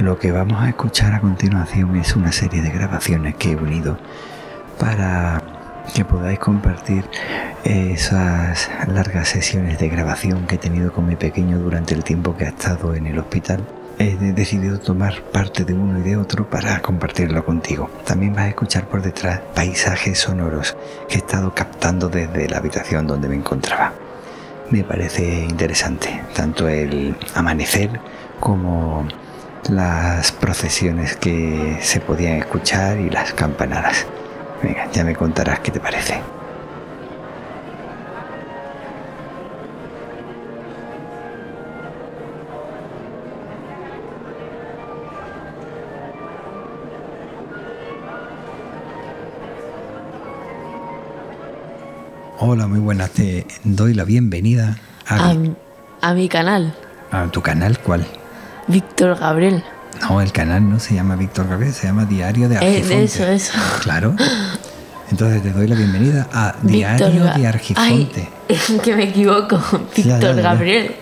Lo que vamos a escuchar a continuación es una serie de grabaciones que he unido para que podáis compartir esas largas sesiones de grabación que he tenido con mi pequeño durante el tiempo que ha estado en el hospital. He decidido tomar parte de uno y de otro para compartirlo contigo. También vas a escuchar por detrás paisajes sonoros que he estado captando desde la habitación donde me encontraba. Me parece interesante tanto el amanecer como las procesiones que se podían escuchar y las campanadas. Venga, ya me contarás qué te parece. Hola, muy buenas. Te doy la bienvenida a, a, mi canal. ¿A tu canal cuál? Víctor Gabriel. No, el canal no se llama Víctor Gabriel, se llama Diario de eh, Argifonte. eso, eso. Claro. Entonces te doy la bienvenida a Diario de Argifonte. Ay, que me equivoco. Víctor Gabriel.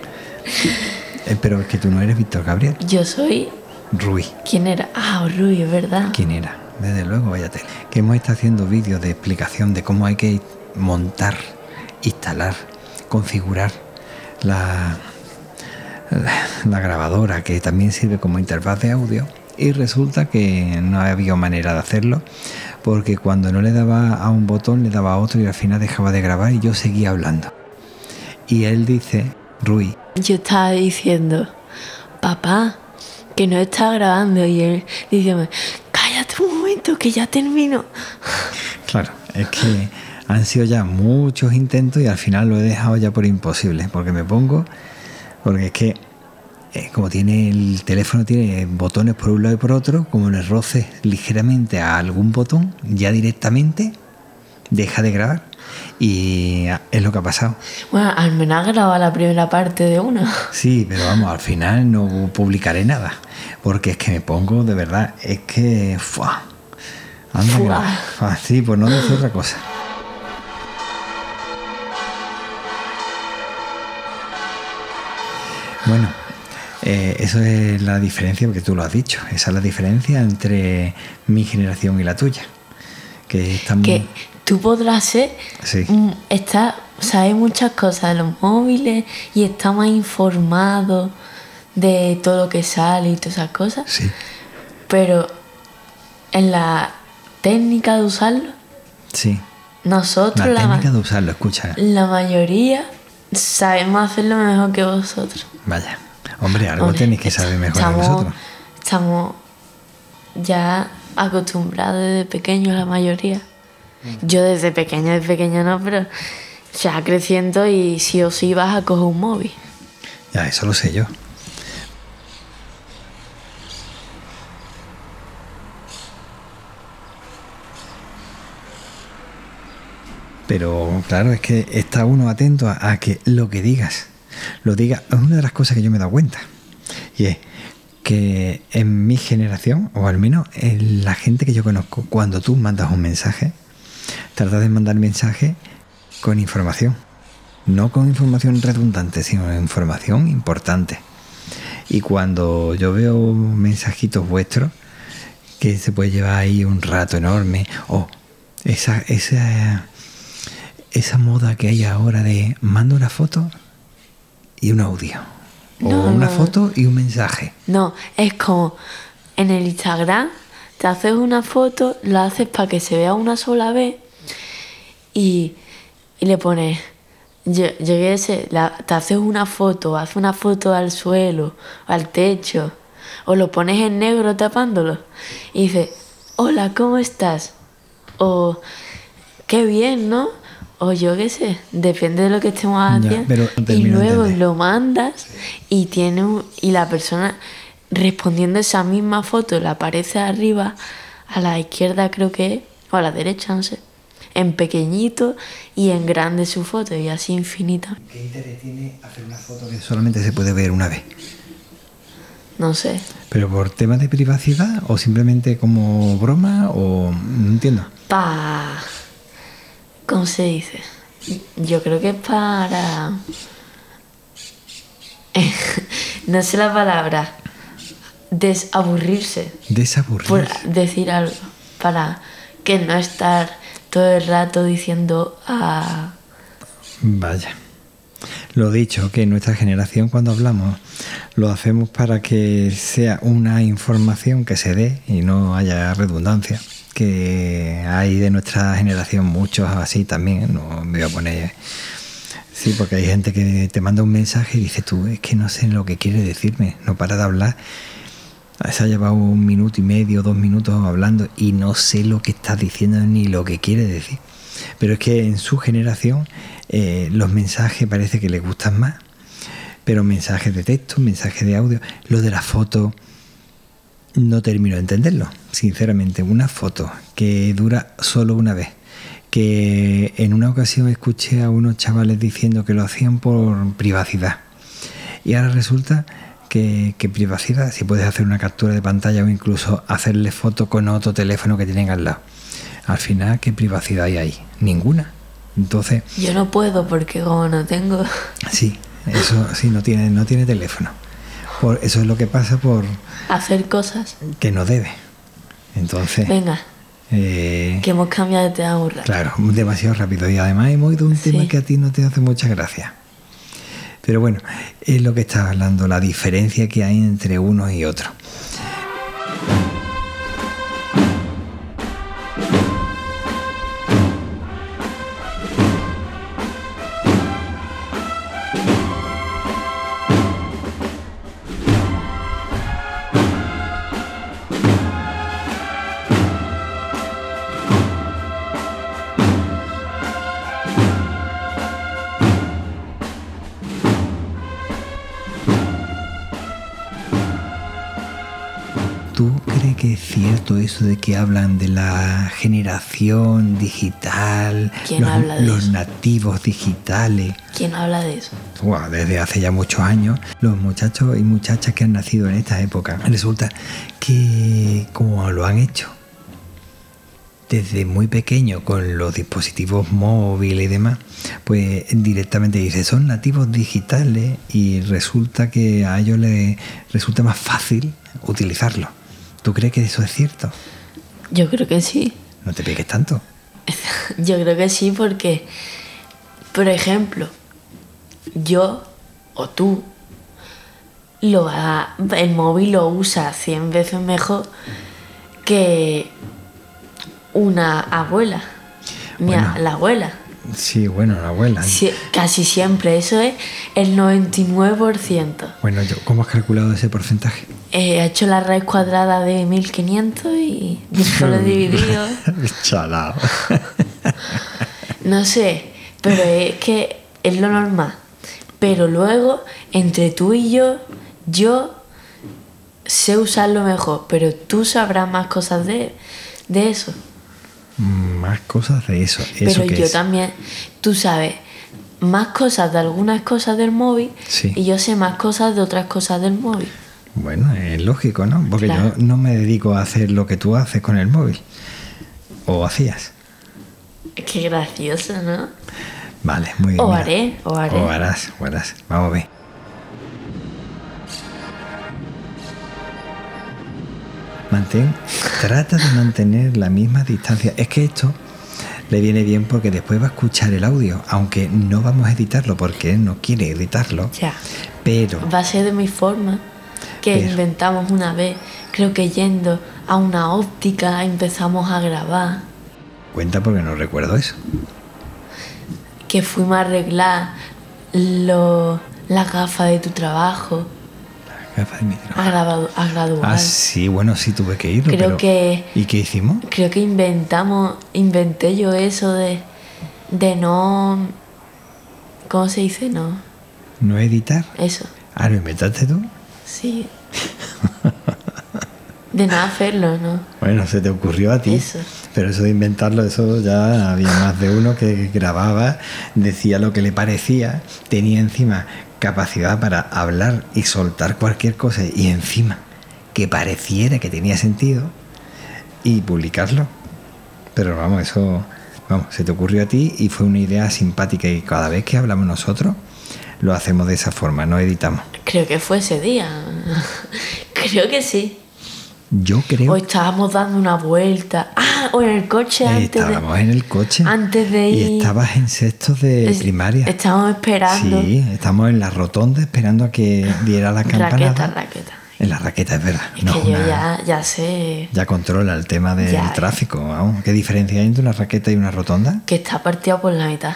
Eh, pero es que tú no eres Víctor Gabriel. Yo soy. Rui. ¿Quién era? Ah, Rui, es verdad. ¿Quién era? Desde luego, váyate. Que hemos estado haciendo vídeos de explicación de cómo hay que montar, instalar, configurar la, la, grabadora que también sirve como interfaz de audio y resulta que no había manera de hacerlo porque cuando no le daba a un botón le daba a otro y al final dejaba de grabar y yo seguía hablando. Y él dice, Rui. Yo estaba diciendo, papá, que no está grabando y él dice, cállate un momento que ya termino. Claro, es que han sido ya muchos intentos y al final lo he dejado ya por imposible, porque me pongo, porque es que eh, como tiene el teléfono tiene botones por un lado y por otro, como le roces ligeramente a algún botón, ya directamente deja de grabar. Y es lo que ha pasado. Bueno, al menos grabado la primera parte de uno. Sí, pero vamos, al final no publicaré nada. Porque es que me pongo, de verdad, es que. ¡fua! Anda, así, pues no decir otra cosa. Bueno, eh, eso es la diferencia, porque tú lo has dicho, esa es la diferencia entre mi generación y la tuya. Que, estamos... que tú podrás ser, sí. Está, sabes muchas cosas de los móviles y está más informado de todo lo que sale y todas esas cosas. Sí. Pero en la técnica de usarlo, sí. nosotros la técnica de usarlo, escucha. La mayoría sabemos hacerlo mejor que vosotros. Vaya. Hombre, algo tenéis que saber mejor que nosotros. Estamos ya acostumbrados desde pequeños la mayoría. Mm. Yo desde pequeño, desde pequeño no, pero ya creciendo y sí o sí vas a coger un móvil. Ya, eso lo sé yo. Pero claro, es que está uno atento a, que lo que digas, lo diga. Es una de las cosas que yo me he dado cuenta. Y es que en mi generación, o al menos en la gente que yo conozco, cuando tú mandas un mensaje, tratas de mandar mensaje con información. No con información redundante, sino información importante. Y cuando yo veo mensajitos vuestros, que se puede llevar ahí un rato enorme, o esa, esa esa moda que hay ahora de mando una foto y un audio. o una foto y un mensaje. No, es como en el Instagram te haces una foto, la haces para que se vea una sola vez y, le pones, yo, yo te haces una foto, haces una foto al suelo, al techo, o lo pones en negro tapándolo y dices, hola, ¿cómo estás? O qué bien, ¿no? O yo qué sé, depende de lo que estemos haciendo. y luego lo mandas y tiene y la persona respondiendo esa misma foto le aparece arriba, a la izquierda creo que es, o a la derecha, no sé, en pequeñito y en grande su foto y así infinita. ¿Qué interés tiene hacer una foto que solamente se puede ver una vez? No sé. ¿Pero por temas de privacidad o simplemente como broma o no entiendo? Pa ¿Cómo se dice? Yo creo que es para... no sé la palabra. desaburrirse por Desaburrirse. decir algo, para que no estar todo el rato diciendo ah, Vaya. Lo dicho, que nuestra generación cuando hablamos lo hacemos para que sea una información que se dé y no haya redundancia. Que hay de nuestra generación muchos así también, ¿eh? no me voy a poner... Sí, porque hay gente que te manda un mensaje y dice tú, es que no sé lo que quiere decirme, no para de hablar. Se ha llevado un minuto y medio, dos minutos hablando y no sé lo que está diciendo ni lo que quiere decir. Pero es que en su generación eh, los mensajes parece que les gustan más. Pero mensajes de texto, mensajes de audio, lo de la foto, no termino de entenderlo, sinceramente. Una foto que dura solo una vez. Que en una ocasión escuché a unos chavales diciendo que lo hacían por privacidad. Y ahora resulta que, que privacidad, si puedes hacer una captura de pantalla o incluso hacerle foto con otro teléfono que tienen al lado. Al final, ¿qué privacidad hay ahí? Ninguna. Entonces, yo no puedo porque como no tengo... sí, eso sí, no tiene, no tiene teléfono. Por, eso es lo que pasa por hacer cosas. que no debe. Entonces, Venga, eh, que hemos cambiado de tema rato. claro, demasiado rápido. Y además hemos ido a un Sí. tema que a ti no te hace mucha gracia. Pero bueno, es lo que estaba hablando, la diferencia que hay entre uno y otro. ¿Tú crees que es cierto eso de que hablan de la generación digital, ¿Quién los, habla de los eso? nativos digitales? ¿Quién habla de eso? Buah, desde hace ya muchos años, los muchachos y muchachas que han nacido en esta época, resulta que como lo han hecho desde muy pequeño con los dispositivos móviles y demás, pues directamente dice, son nativos digitales y resulta que a ellos les resulta más fácil utilizarlo. ¿Tú crees que eso es cierto? Yo creo que sí. No te pegues tanto. Yo creo que sí porque, por ejemplo, yo o tú, lo el móvil lo usa 100 veces mejor que una abuela. Mi a- Bueno. la abuela. Sí, bueno, la abuela. Sí, casi siempre, eso es el 99%. Bueno, yo, ¿cómo has calculado ese porcentaje? Eh, he hecho la raíz cuadrada de 1500 y solo he dividido. Chalao. No sé, pero es que es lo normal. Pero luego, entre tú y yo, yo sé usarlo mejor, pero tú sabrás más cosas de, de eso. Más cosas de eso. ¿Eso pero yo es? también, tú sabes más cosas de algunas cosas del móvil Sí. y yo sé más cosas de otras cosas del móvil. Bueno, es lógico, ¿no? Porque Claro. yo no me dedico a hacer lo que tú haces con el móvil. ¿O hacías? Qué gracioso, ¿no? Vale, muy bien. O haré, o haré. O harás, o harás. Vamos a ver. Mantén, trata de mantener la misma distancia. Es que esto le viene bien porque después va a escuchar el audio, aunque no vamos a editarlo porque él no quiere editarlo. Ya. Pero Va a ser de mi forma que Pero- inventamos una vez. Creo que yendo a una óptica empezamos a grabar. cuenta porque no recuerdo eso. Que fuimos a arreglar lo- las gafas de tu trabajo. Gafas de mi trabajo. A, grabado, a graduar. Ah, sí, bueno, sí tuve que irlo. Creo pero- que- ¿Y qué hicimos? Creo que inventamos, inventé yo eso de, de no... ¿Cómo se dice? No. ¿No editar? Eso. Ah, ¿lo inventaste tú? Sí. De no hacerlo, ¿no? Bueno, se te ocurrió a ti. Eso. Pero eso de inventarlo, eso ya había más de uno que grababa, decía lo que le parecía, tenía encima capacidad para hablar y soltar cualquier cosa y encima que pareciera que tenía sentido y publicarlo. Pero vamos, eso, vamos, se te ocurrió a ti y fue una idea simpática y cada vez que hablamos nosotros lo hacemos de esa forma, no editamos. Creo que fue ese día. Creo que sí. Yo creo O estábamos dando una vuelta. Ah, o en el coche antes estábamos de. en el coche. antes de Y ir- estabas en sextos de es- primaria. Estábamos esperando. Sí, estamos en la rotonda esperando a que diera la campanada. Raqueta, raqueta. En la raqueta, es verdad. Es No, que yo una- ya, ya sé ya controla el tema del Ya. tráfico. vamos. ¿Qué diferencia hay entre una raqueta y una rotonda? que está partido por la mitad.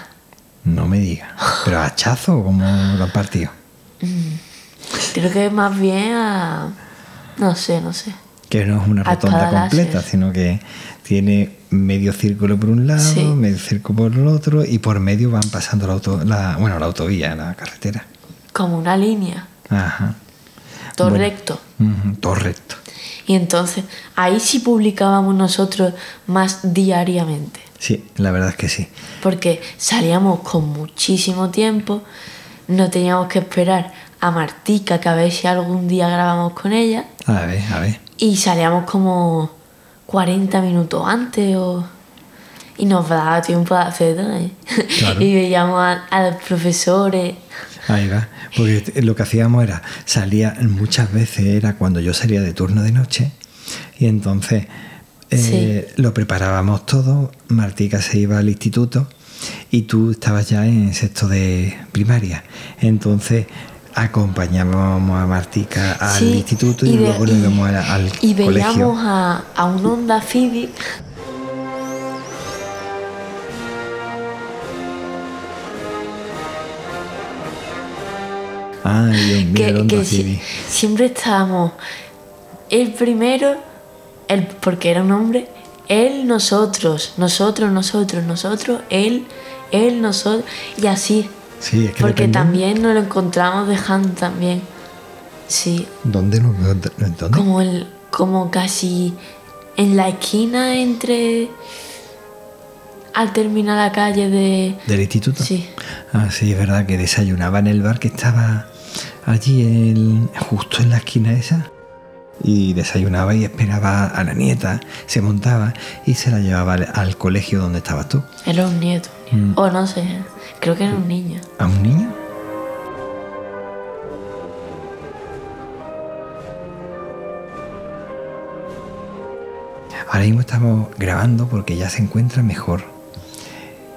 No me digas. ¿Pero a hachazo o cómo lo han partido? Creo que más bien a. No sé, no sé. Que no es una rotonda completa, sino que tiene medio círculo por un lado, Sí. medio círculo por el otro, y por medio van pasando la, auto, la bueno, la autovía, la carretera. Como una línea. Ajá. Todo Bueno. recto. Todo recto. Y entonces, ahí sí publicábamos nosotros más diariamente. Sí, la verdad es que sí. Porque salíamos con muchísimo tiempo, no teníamos que esperar a Martica, que a ver si algún día grabamos con ella, A ver, a ver. Y salíamos como 40 minutos antes o... y nos daba tiempo de hacer ¿eh? Claro. y veíamos a, a los profesores. Ahí va. Porque lo que hacíamos era, salía muchas veces, era cuando yo salía de turno de noche, y entonces eh, lo preparábamos todo, Martica se iba al instituto y tú estabas ya en sexto de primaria. Entonces acompañábamos a Martica al Sí, instituto y, de- luego nos y- íbamos al, Y colegio. veíamos a, a un Honda Civic Ay, Dios mío, que, que si- siempre estábamos el primero, el, porque era un hombre, él, nosotros, nosotros, nosotros, nosotros, él, él, nosotros, y así. Sí, es que Porque depende- también nos lo encontramos dejando también. Sí, ¿Dónde lo dónde? como el, como casi en la esquina entre al terminar la calle de ¿Del instituto? Sí. Ah, sí, es verdad que desayunaba en el bar que estaba allí en- justo en la esquina esa. Y desayunaba y esperaba a la nieta, se montaba y se la llevaba al, al colegio donde estabas tú. era un nieto. Mm. O no sé, creo que era un niño. ¿A un niño? Ahora mismo estamos grabando porque ya se encuentra mejor.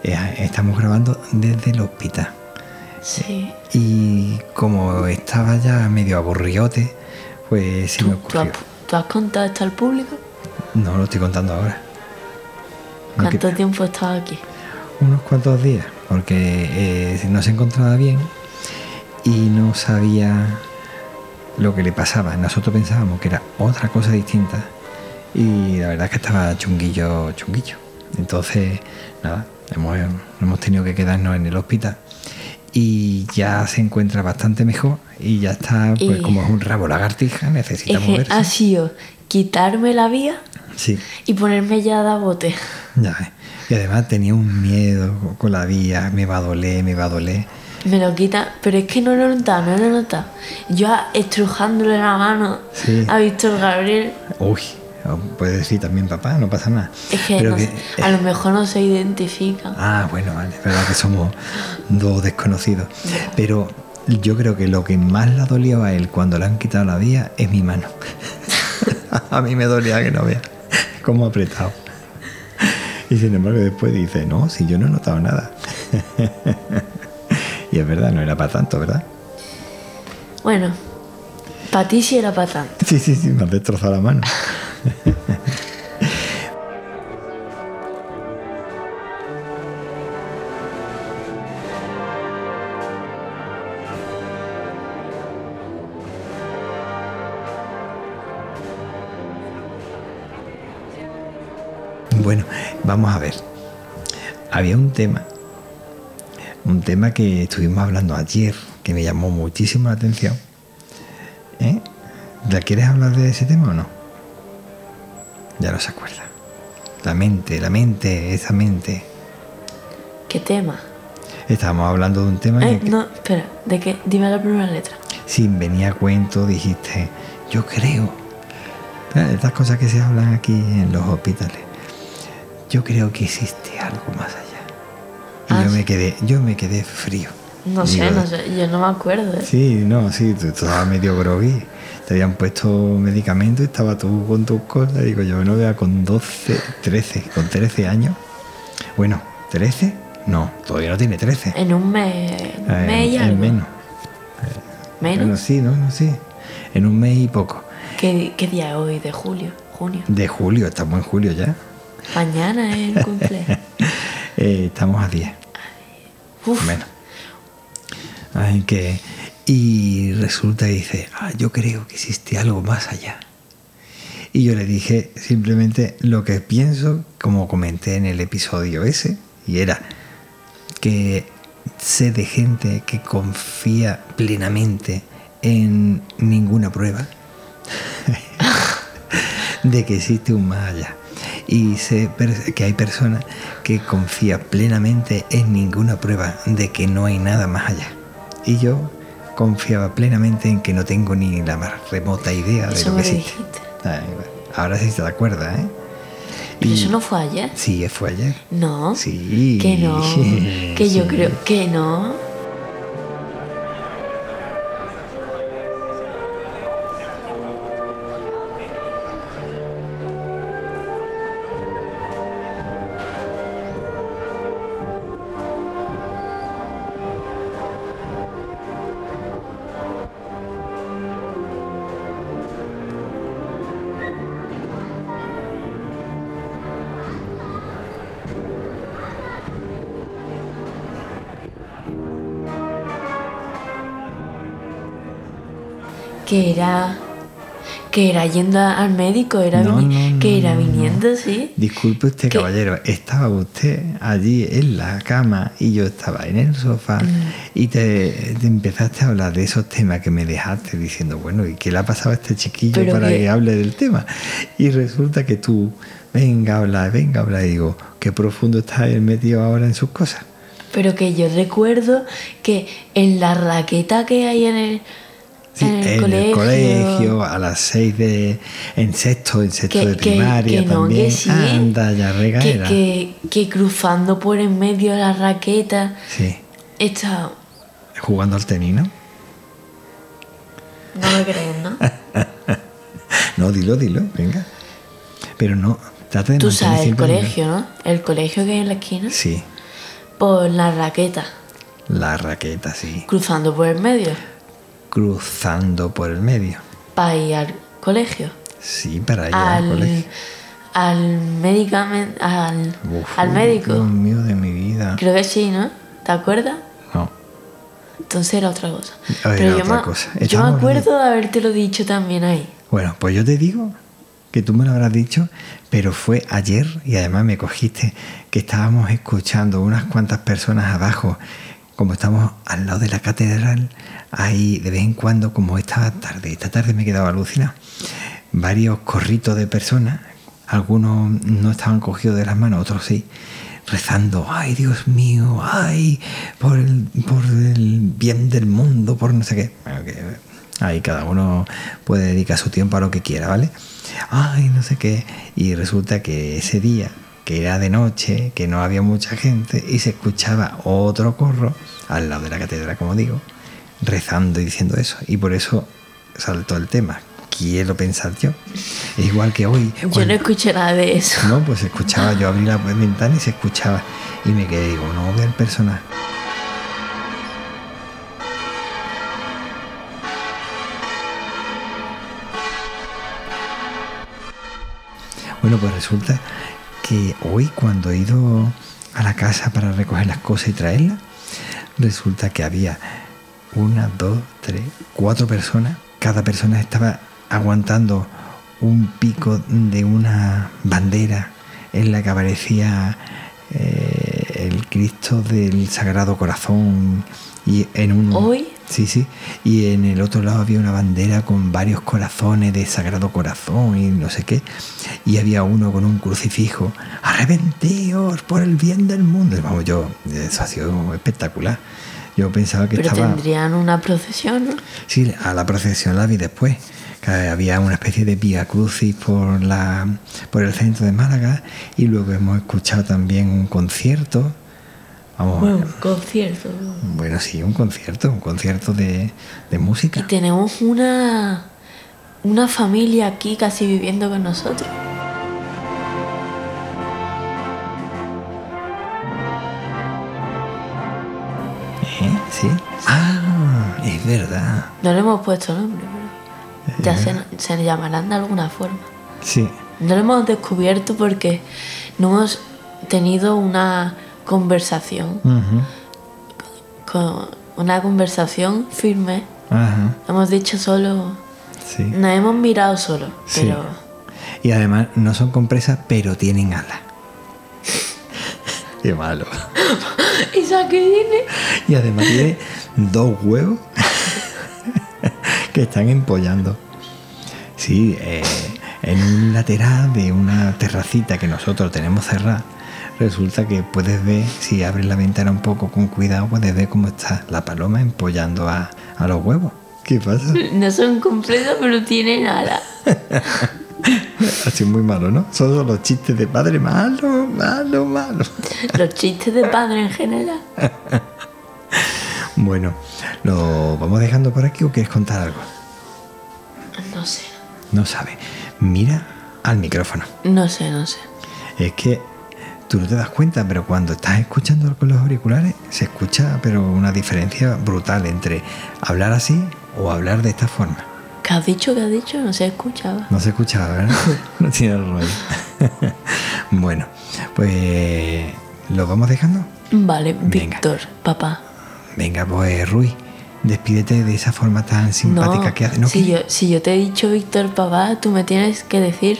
Eh, Estamos grabando desde el hospital. Sí. Y como estaba ya medio aburriote, pues se me ¿Tú, tú has, ocurrió. tú has contado esto al público? No lo estoy contando ahora. No, que- ¿Cuánto tiempo estado aquí? unos cuantos días, porque eh, no se encontraba bien y no sabía lo que le pasaba. Nosotros pensábamos que era otra cosa distinta y la verdad es que estaba chunguillo, chunguillo. Entonces, nada, hemos, hemos tenido que quedarnos en el hospital y ya se encuentra bastante mejor y ya está, pues Y- como es un rabo lagartija, necesita Es moverse. ha sido quitarme la vía Sí. y ponerme ya a dar bote. Ya ves. Y además tenía un miedo con la vía, me va a doler, me va a doler. Me lo quita, pero es que no lo he notado, no lo he notado. Yo estrujándole la mano Sí. a Víctor Gabriel, Uy, puede decir también papá, no pasa nada. es que, Pero no que- sé, a lo mejor no se identifican. Ah, bueno, vale, es verdad que somos dos desconocidos. Pero yo creo que lo que más le ha dolido a él cuando le han quitado la vía es mi mano. a mí me dolía que no vea cómo apretado. Y sin embargo después dice, no, si yo no he notado nada. y es verdad, no era para tanto, ¿verdad? Bueno, para ti sí era para tanto. Sí, sí, sí, me has destrozado la mano. Bueno, vamos a ver. Había un tema, un tema que estuvimos hablando ayer, que me llamó muchísimo la atención. ¿Eh? ¿La quieres hablar de ese tema o no? Ya no se acuerda. La mente, la mente, esa mente. ¿Qué tema? Estábamos hablando de un tema Eh, que, no, espera, ¿de qué? Dime la primera letra. sin venir a cuento, dijiste, yo creo. Estas cosas que se hablan aquí en los hospitales. Yo creo que existe algo más allá. Y Ah, yo sí. me quedé, yo me quedé frío. No sé, no sé, yo no me acuerdo. ¿eh? Sí, no, sí, tú, estabas medio groggy. Te habían puesto medicamentos y estaba tú con tus cosas. Digo, yo no vea con 12, 13, con 13 años. Bueno, ¿13? No, todavía no tiene 13. En un mes, en un Eh, mes y en algo. menos. Menos. Bueno, sí, no, no, sí. En un mes y poco. ¿Qué, qué día es hoy? ¿De julio? ¿Junio? De julio, estamos en julio ya. Mañana es el cumple. Eh, estamos a 10. Uf, Menos. Así que. Y resulta que dice, ah, yo creo que existe algo más allá. Y yo le dije simplemente lo que pienso, como comenté en el episodio ese, y era que sé de gente que confía plenamente en ninguna prueba de que existe un más allá. Y sé que hay personas que confían plenamente en ninguna prueba de que no hay nada más allá. Y yo confiaba plenamente en que no tengo ni la más remota idea de Eso lo que existe. dijiste. Ay, bueno, ahora sí te acuerdas, ¿eh? Pero Y- eso no fue ayer. Sí, fue ayer. No. Sí. Que no. Que yo creo que no. Que era. Que era yendo al médico, era No, vini- no, que era viniendo, sí. Disculpe usted, ¿Qué? caballero, estaba usted allí en la cama y yo estaba en el sofá Mm. y te, te empezaste a hablar de esos temas que me dejaste diciendo, bueno, ¿y qué le ha pasado a este chiquillo Pero para que- que hable del tema? Y resulta que tú, venga, habla, venga, habla, y digo, qué profundo está él metido ahora en sus cosas. Pero que yo recuerdo que en la raqueta que hay en el, Sí, en el en colegio. el colegio, a las seis de. en sexto, en sexto que, de que- primaria que no, también. que sí. Anda, ya que, regaera. que, que cruzando por en medio de la raqueta Sí, está. jugando al tenis, ¿no? No me crees, ¿no? No, dilo, dilo, venga. Pero no, trata de Tú sabes el colegio, ¿no? El colegio que hay en la esquina. Sí, Por la raqueta. la raqueta, sí. Cruzando por el medio. Cruzando por el medio. Para ir al colegio. Sí, para ir al, Al, colegio. al medicamento. Al, Uf, al médico. Dios mío de mi vida. Creo que sí, ¿no? ¿Te acuerdas? No. Entonces era otra cosa. Era Pero yo, otra me, cosa. yo me acuerdo de habértelo dicho también ahí. Bueno, pues yo te digo que tú me lo habrás dicho, pero fue ayer y además me cogiste que estábamos escuchando unas cuantas personas abajo, como estamos al lado de la catedral, ahí de vez en cuando, como esta tarde, esta tarde me he quedado alucinado, varios corritos de personas, algunos no estaban cogidos de las manos, otros sí, rezando, ay Dios mío, ay, por el, por el bien del mundo, por no sé qué. Ahí cada uno puede dedicar su tiempo a lo que quiera, ¿vale? Ay, no sé qué. Y resulta que ese día, que era de noche, que no había mucha gente, y se escuchaba otro corro al lado de la catedral, como digo, rezando y diciendo eso. Y por eso saltó el tema. Quiero pensar yo. Es igual que hoy. Yo cuando- no escuché nada de eso. no, pues se escuchaba, yo abrí la ventana y se escuchaba. Y me quedé, digo, no veo el personaje. Bueno, pues resulta hoy cuando he ido a la casa para recoger las cosas y traerlas, resulta que había una, dos, tres, cuatro personas. Cada persona estaba aguantando un pico de una bandera en la que aparecía eh, el Cristo del Sagrado Corazón y en un ¿Hoy? Sí sí y en el otro lado había una bandera con varios corazones de Sagrado Corazón y no sé qué y había uno con un crucifijo arrepentíos por el bien del mundo Y vamos yo eso ha sido espectacular yo pensaba que Pero estaba tendrían una procesión, ¿no? Sí, a la procesión la vi después. Que había una especie de vía crucis por, la, por el centro de Málaga y luego hemos escuchado también un concierto. Vamos, Bueno, concierto. bueno, sí, un concierto, un concierto de, de Y música. tenemos una, una familia aquí casi viviendo con nosotros. ¿Eh? ¿Sí? Ah, es verdad. No le hemos puesto nombre, pero ya se, se llamarán de alguna forma. Sí. No lo hemos descubierto porque no hemos tenido una conversación, con una conversación firme. Hemos dicho solo, sí. nos hemos mirado solo, Sí. pero Y además no son compresas, pero tienen alas. Qué malo. ¿Esa qué viene? Y además tiene dos huevos que están empollando. Sí, eh, en un lateral de una terracita que nosotros tenemos cerrada, resulta que puedes ver, si abres la ventana un poco con cuidado, puedes ver cómo está la paloma empollando a, a los huevos. ¿Qué pasa? No son completos, pero tienen alas. Así muy malo, ¿no? Son los chistes de padre malo, malo, malo. Los chistes de padre en general. Bueno, ¿lo vamos dejando por aquí o quieres contar algo? No sé, No sabe. Mira al micrófono. no sé, no sé. Es que tú no te das cuenta, pero cuando estás escuchando con los auriculares, se escucha pero una diferencia brutal entre hablar así o hablar de esta forma. ¿Qué has dicho? ¿Qué has dicho? No se escuchaba. No se escuchaba, ¿verdad? No tiene rollo. bueno, pues lo vamos dejando. Vale, Venga. Víctor, papá. Venga, pues Rui, despídete de esa forma tan simpática No, que hace. ¿No si, que- yo, si yo te he dicho Víctor, papá, tú me tienes que decir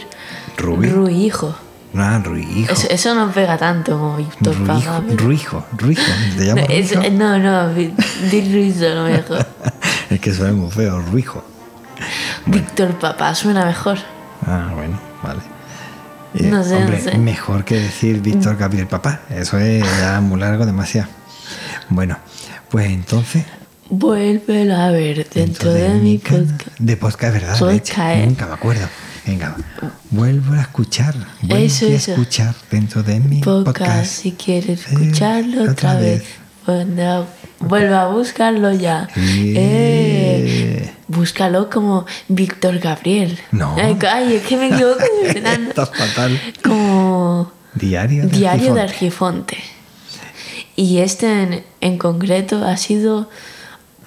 Rui. Rui, hijo. Ah, Rui, hijo. Eso, eso no pega tanto como Víctor, Ruijo, pero- Ruijo, Ruijo. ¿Te No, llamas es- Ruijo? no, no, vi- di Ruizo, no mejor. Es que suena muy feo, Ruijo. Víctor, papá, suena mejor. Ah, bueno, vale. Eh, No sé, no hombre, sé. mejor que decir Víctor Gabriel Papá. Eso es ya muy largo, demasiado. Bueno, pues entonces. Vuélvelo a ver dentro, de, mi canal- podcast. De podcast, ¿verdad? Nunca me acuerdo. Venga, vuelvo a escuchar. Vuelvo Eso, a eso. escuchar dentro de mi Podcast, podcast. si quieres Eh, escucharlo otra vez. Bueno, Vuelve a buscarlo ya. Eh. Eh, búscalo como Víctor Gabriel. No. Ay, es que me equivoco de. Estás fatal. Como Diario de Diario de Argifonte. Argifonte. Y este en, en concreto ha sido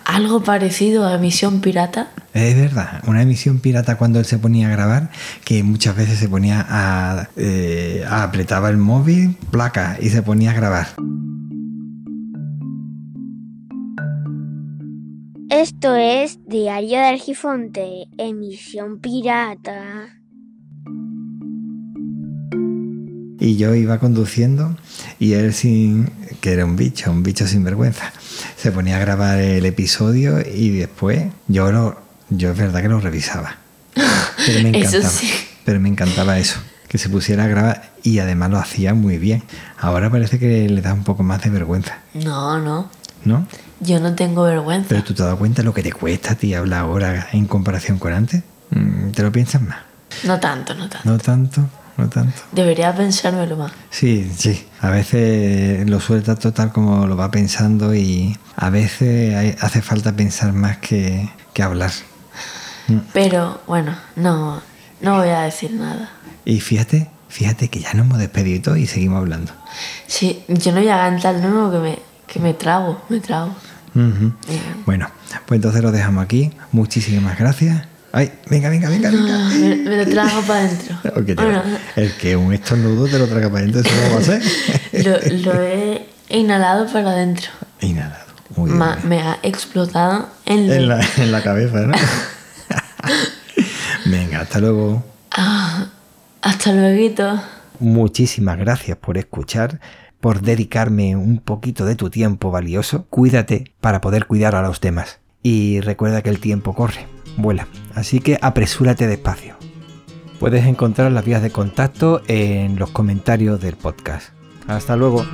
algo parecido a Misión Pirata. Es verdad, una emisión pirata cuando él se ponía a grabar, que muchas veces se ponía a, eh, a- apretaba el móvil, placa, y se ponía a grabar. Esto es Diario de Argifonte, emisión pirata. Y yo iba conduciendo y él sin, que era un bicho, un bicho sin vergüenza, se ponía a grabar el episodio y después yo lo, yo es verdad que lo revisaba. Pero me Eso encantaba. sí. Pero me encantaba eso, que se pusiera a grabar y además lo hacía muy bien. Ahora parece que le da un poco más de vergüenza, No, no. ¿no? Yo no tengo vergüenza. Pero tú te has dado cuenta lo que te cuesta a ti hablar ahora en comparación con antes. Mm, ¿Te lo piensas más? No tanto, no tanto. No tanto, no tanto. Debería pensármelo más. Sí, sí. A veces lo suelta total como lo va pensando y a veces hay- hace falta pensar más que, que hablar. Pero bueno, no, no voy a decir nada. Y fíjate, fíjate que ya nos hemos despedido y seguimos hablando. Sí, yo no voy a cantar nuevo que me, que me trago, me trago. Ujú. Bien. Bueno, pues entonces lo dejamos aquí. Muchísimas gracias. Ay, venga, venga, venga, venga. Me, me lo trago para adentro. O que te- Bueno, el que un estornudo te lo traga para adentro, eso no va a ser. lo, lo he inhalado para adentro. Inhalado. Muy bien. Ma- me ha explotado en, la, en la cabeza, ¿no? venga, hasta luego. Ah, hasta luego. Muchísimas gracias por escuchar, por dedicarme un poquito de tu tiempo valioso. Cuídate para poder cuidar a los demás. Y recuerda que el tiempo corre, vuela, así que apresúrate despacio. Puedes encontrar las vías de contacto en los comentarios del podcast. Hasta luego.